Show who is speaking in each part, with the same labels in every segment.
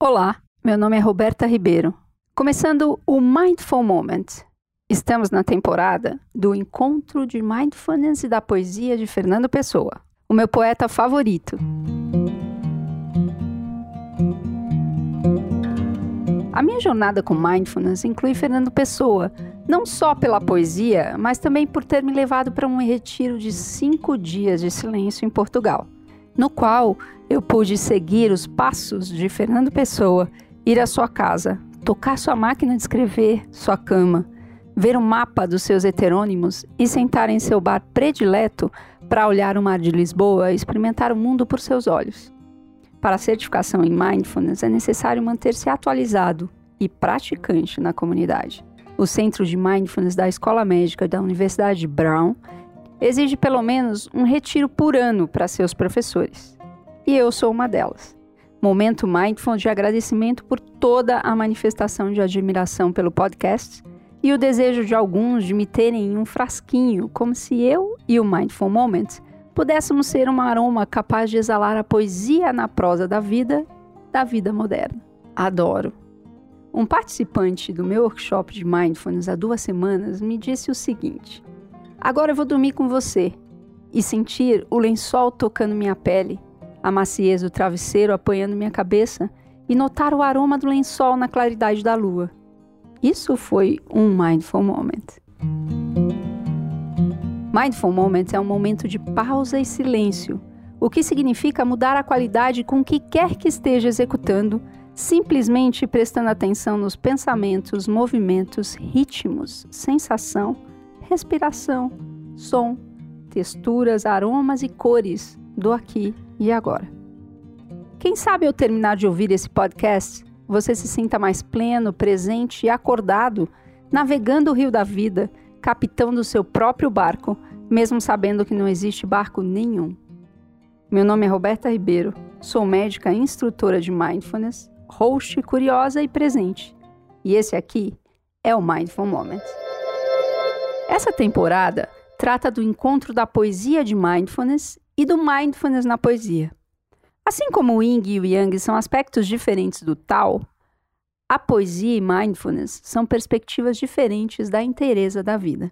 Speaker 1: Olá, meu nome é Roberta Ribeiro. Começando o Mindful Moment. Estamos na temporada do Encontro de Mindfulness e da Poesia de Fernando Pessoa, o meu poeta favorito. A minha jornada com Mindfulness inclui Fernando Pessoa, não só pela poesia, mas também por ter me levado para um retiro de cinco dias de silêncio em Portugal, no qual eu pude seguir os passos de Fernando Pessoa, ir à sua casa, tocar sua máquina de escrever, sua cama, ver o mapa dos seus heterônimos e sentar em seu bar predileto para olhar o mar de Lisboa e experimentar o mundo por seus olhos. Para a certificação em Mindfulness é necessário manter-se atualizado e praticante na comunidade. O Centro de Mindfulness da Escola Médica da Universidade Brown exige pelo menos um retiro por ano para seus professores e eu sou uma delas. Momento Mindful de agradecimento por toda a manifestação de admiração pelo podcast e o desejo de alguns de me terem em um frasquinho, como se eu e o Mindful Moment pudéssemos ser um aroma capaz de exalar a poesia na prosa da vida, da vida moderna. Adoro. Um participante do meu workshop de Mindfulness há duas semanas me disse o seguinte: Agora eu vou dormir com você e sentir o lençol tocando minha pele a maciez do travesseiro apoiando minha cabeça e notar o aroma do lençol na claridade da lua. Isso foi um mindful moment. Mindful moment é um momento de pausa e silêncio, o que significa mudar a qualidade com que quer que esteja executando, simplesmente prestando atenção nos pensamentos, movimentos, ritmos, sensação, respiração, som, texturas, aromas e cores do aqui e agora. Quem sabe ao terminar de ouvir esse podcast, você se sinta mais pleno, presente e acordado, navegando o rio da vida, capitão do seu próprio barco, mesmo sabendo que não existe barco nenhum. Meu nome é Roberta Ribeiro, sou médica instrutora de Mindfulness, host curiosa e presente. E esse aqui é o Mindful Moment. Essa temporada trata do encontro da poesia de Mindfulness e do mindfulness na poesia. Assim como o yin e o yang são aspectos diferentes do Tao, a poesia e mindfulness são perspectivas diferentes da inteireza da vida.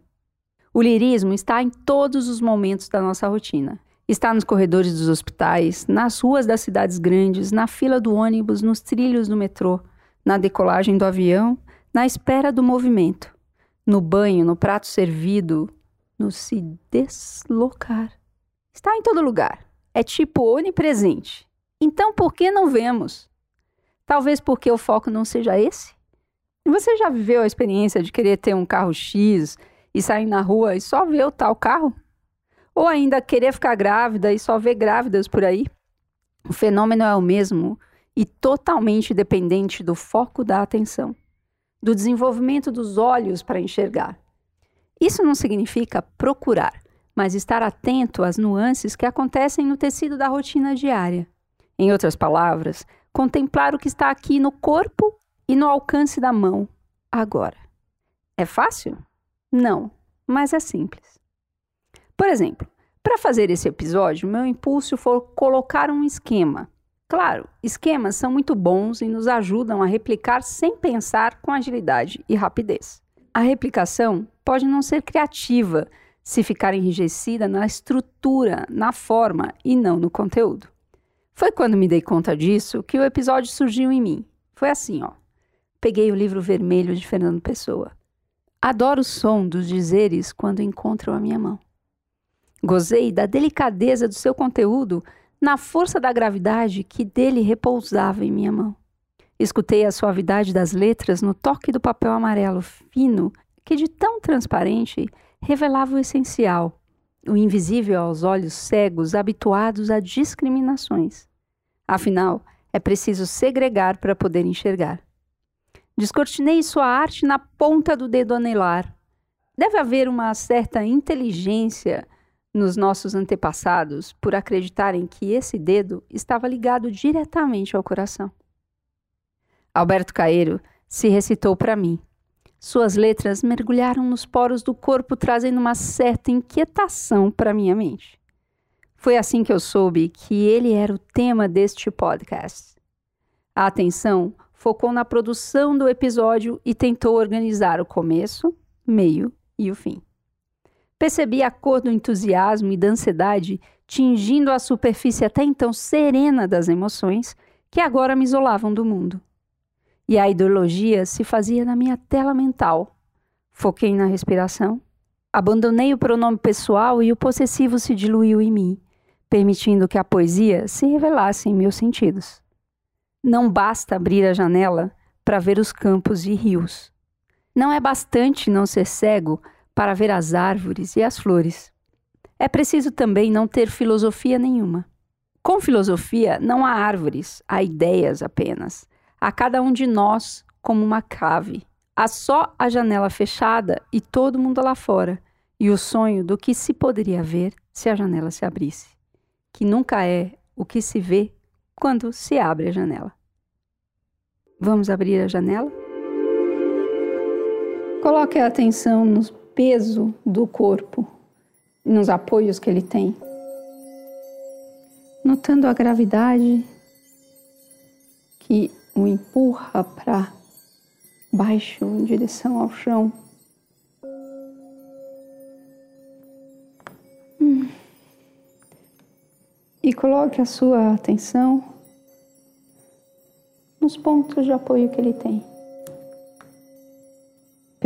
Speaker 1: O lirismo está em todos os momentos da nossa rotina. Está nos corredores dos hospitais, nas ruas das cidades grandes, na fila do ônibus, nos trilhos do metrô, na decolagem do avião, na espera do movimento, no banho, no prato servido, no se deslocar. Está em todo lugar. É tipo onipresente. Então por que não vemos? Talvez porque o foco não seja esse? Você já viveu a experiência de querer ter um carro X e sair na rua e só ver o tal carro? Ou ainda querer ficar grávida e só ver grávidas por aí? O fenômeno é o mesmo e totalmente dependente do foco da atenção, do desenvolvimento dos olhos para enxergar. Isso não significa procurar, mas estar atento às nuances que acontecem no tecido da rotina diária. Em outras palavras, contemplar o que está aqui no corpo e no alcance da mão, agora. É fácil? Não, mas é simples. Por exemplo, para fazer esse episódio, meu impulso foi colocar um esquema. Claro, esquemas são muito bons e nos ajudam a replicar sem pensar com agilidade e rapidez. A replicação pode não ser criativa, se ficar enrijecida na estrutura, na forma e não no conteúdo. Foi quando me dei conta disso que o episódio surgiu em mim. Foi assim, ó. Peguei o livro vermelho de Fernando Pessoa. Adoro o som dos dizeres quando encontram a minha mão. Gozei da delicadeza do seu conteúdo na força da gravidade que dele repousava em minha mão. Escutei a suavidade das letras no toque do papel amarelo fino que de tão transparente revelava o essencial, o invisível aos olhos cegos habituados a discriminações. Afinal, é preciso segregar para poder enxergar. Descortinei sua arte na ponta do dedo anelar. Deve haver uma certa inteligência nos nossos antepassados por acreditarem que esse dedo estava ligado diretamente ao coração. Alberto Caeiro se recitou para mim, suas letras mergulharam nos poros do corpo, trazendo uma certa inquietação para minha mente. Foi assim que eu soube que ele era o tema deste podcast. A atenção focou na produção do episódio e tentou organizar o começo, meio e o fim. Percebi a cor do entusiasmo e da ansiedade tingindo a superfície até então serena das emoções que agora me isolavam do mundo. E a ideologia se fazia na minha tela mental. Foquei na respiração, abandonei o pronome pessoal e o possessivo se diluiu em mim, permitindo que a poesia se revelasse em meus sentidos. Não basta abrir a janela para ver os campos e rios. Não é bastante não ser cego para ver as árvores e as flores. É preciso também não ter filosofia nenhuma. Com filosofia, não há árvores, há ideias apenas. A cada um de nós como uma cave. Há só a janela fechada e todo mundo lá fora, e o sonho do que se poderia ver se a janela se abrisse, que nunca é o que se vê quando se abre a janela. Vamos abrir a janela? Coloque a atenção no peso do corpo, nos apoios que ele tem, notando a gravidade que o empurra para baixo em direção ao chão. Hum. E coloque a sua atenção nos pontos de apoio que ele tem.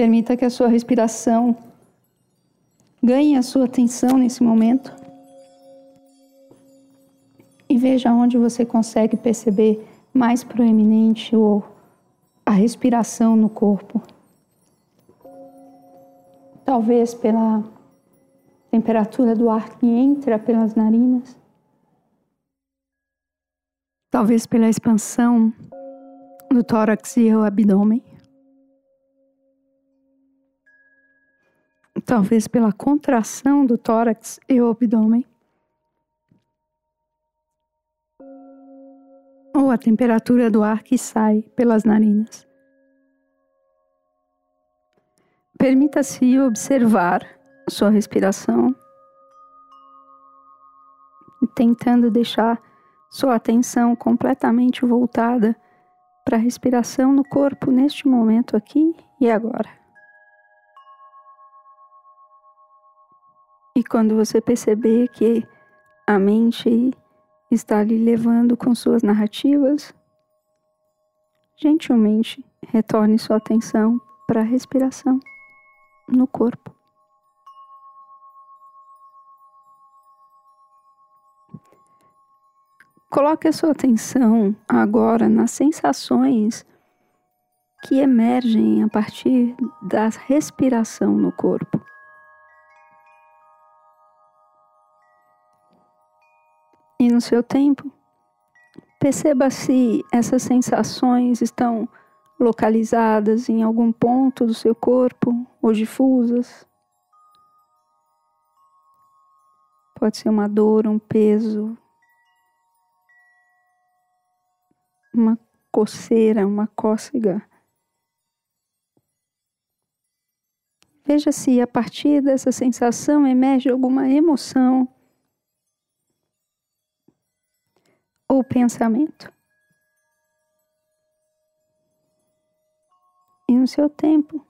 Speaker 1: Permita que a sua respiração ganhe a sua atenção nesse momento. E veja onde você consegue perceber mais proeminente ou a respiração no corpo. Talvez pela temperatura do ar que entra pelas narinas. Talvez pela expansão do tórax e o abdômen. Talvez pela contração do tórax e o abdômen. Ou a temperatura do ar que sai pelas narinas. Permita-se observar sua respiração, tentando deixar sua atenção completamente voltada para a respiração no corpo neste momento aqui e agora. E quando você perceber que a mente está lhe levando com suas narrativas, gentilmente retorne sua atenção para a respiração no corpo. Coloque a sua atenção agora nas sensações que emergem a partir da respiração no corpo. No seu tempo, perceba se essas sensações estão localizadas em algum ponto do seu corpo ou difusas. Pode ser uma dor, um peso, uma coceira, uma cócega. Veja se a partir dessa sensação emerge alguma emoção ou pensamento. E no seu tempo,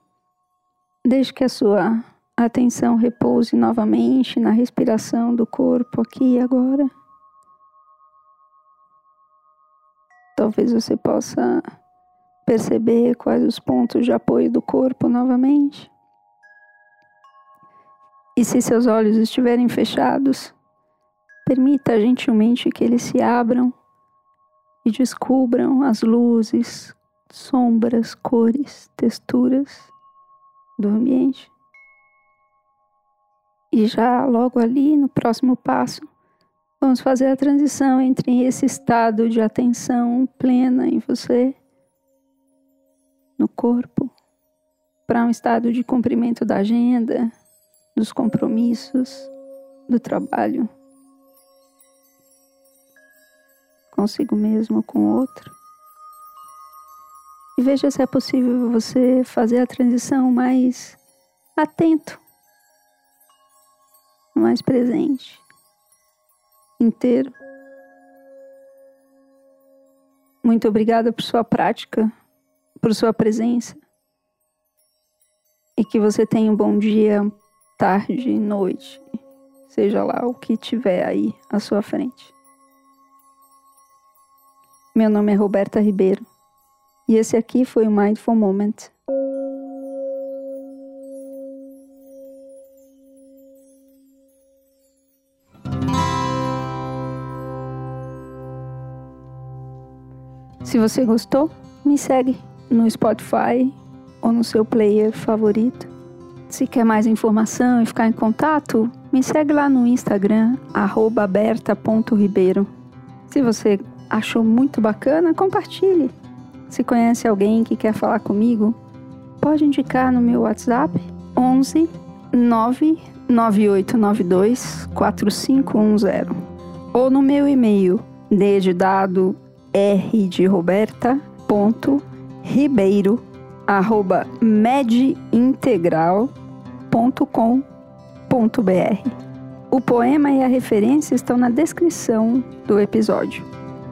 Speaker 1: deixe que a sua atenção repouse novamente na respiração do corpo aqui e agora. Talvez você possa perceber quais os pontos de apoio do corpo novamente. E se seus olhos estiverem fechados, permita gentilmente que eles se abram e descubram as luzes, sombras, cores, texturas do ambiente. E já logo ali, no próximo passo, Vamos fazer a transição entre esse estado de atenção plena em você, no corpo, para um estado de cumprimento da agenda, dos compromissos, do trabalho, consigo mesmo, com o outro. E veja se é possível você fazer a transição mais atento, mais presente inteiro. Muito obrigada por sua prática, por sua presença. E que você tenha um bom dia, tarde, noite, seja lá o que tiver aí à sua frente. Meu nome é Roberta Ribeiro e esse aqui foi o Mindful Moment. Se você gostou, me segue no Spotify ou no seu player favorito. Se quer mais informação e ficar em contato, me segue lá no Instagram, aberta.ribeiro. Se você achou muito bacana, compartilhe. Se conhece alguém que quer falar comigo, pode indicar no meu WhatsApp 11 99892 4510 ou no meu e-mail d de dado r de Roberta ponto ribeiro arroba medintegral.com.br. O poema e a referência estão na descrição do episódio.